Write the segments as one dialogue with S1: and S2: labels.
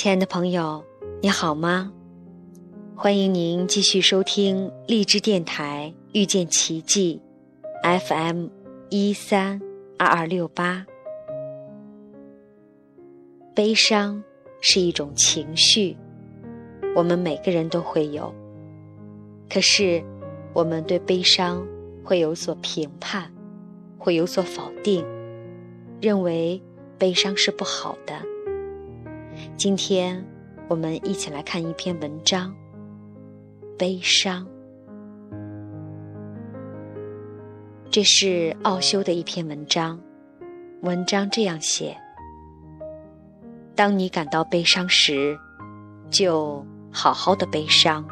S1: 亲爱的朋友，你好吗？欢迎您继续收听荔枝电台遇见奇迹 FM 一三二二六八。悲伤是一种情绪，我们每个人都会有。可是，我们对悲伤会有所评判，会有所否定，认为悲伤是不好的。今天，我们一起来看一篇文章。悲伤，这是奥修的一篇文章。文章这样写：当你感到悲伤时，就好好的悲伤，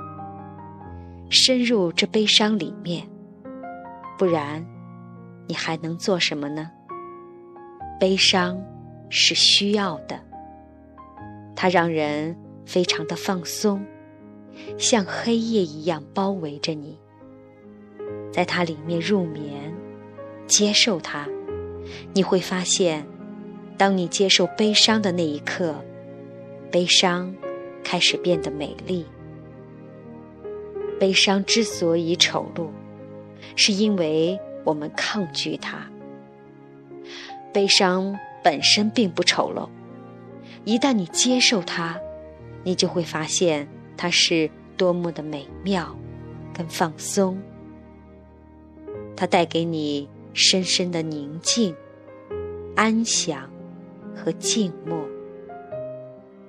S1: 深入这悲伤里面。不然，你还能做什么呢？悲伤是需要的，它让人非常的放松。像黑夜一样包围着你，在它里面入眠，接受它，你会发现，当你接受悲伤的那一刻，悲伤开始变得美丽。悲伤之所以丑陋，是因为我们抗拒它。悲伤本身并不丑陋，一旦你接受它，你就会发现。它是多么的美妙，跟放松。它带给你深深的宁静、安详和静默。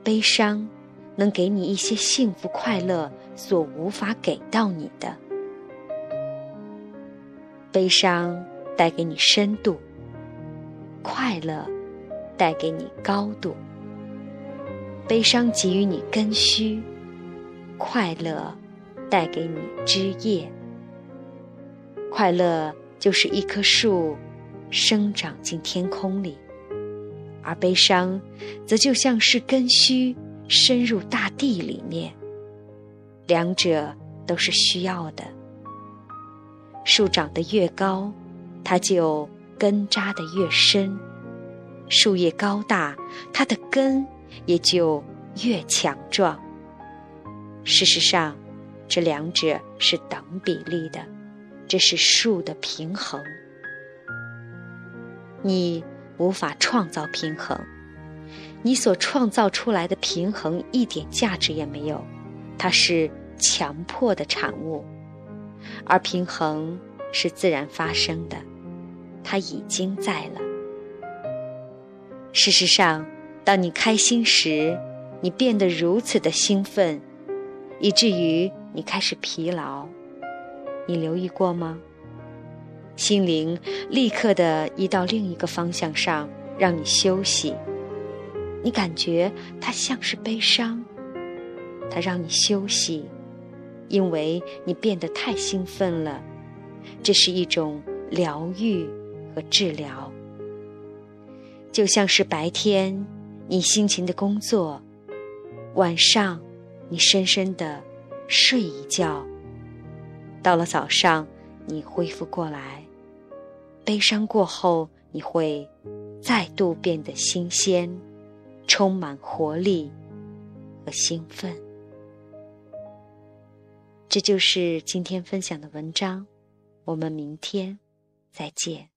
S1: 悲伤能给你一些幸福快乐所无法给到你的。悲伤带给你深度，快乐带给你高度。悲伤给予你根须。快乐带给你枝叶，快乐就是一棵树生长进天空里，而悲伤则就像是根须深入大地里面。两者都是需要的。树长得越高，它就根扎得越深；树叶高大，它的根也就越强壮。事实上，这两者是等比例的，这是数的平衡。你无法创造平衡，你所创造出来的平衡一点价值也没有，它是强迫的产物，而平衡是自然发生的，它已经在了。事实上，当你开心时，你变得如此的兴奋。以至于你开始疲劳，你留意过吗？心灵立刻的移到另一个方向上，让你休息。你感觉它像是悲伤，它让你休息，因为你变得太兴奋了。这是一种疗愈和治疗，就像是白天你辛勤的工作，晚上。你深深的睡一觉，到了早上，你恢复过来。悲伤过后，你会再度变得新鲜，充满活力和兴奋。这就是今天分享的文章，我们明天再见。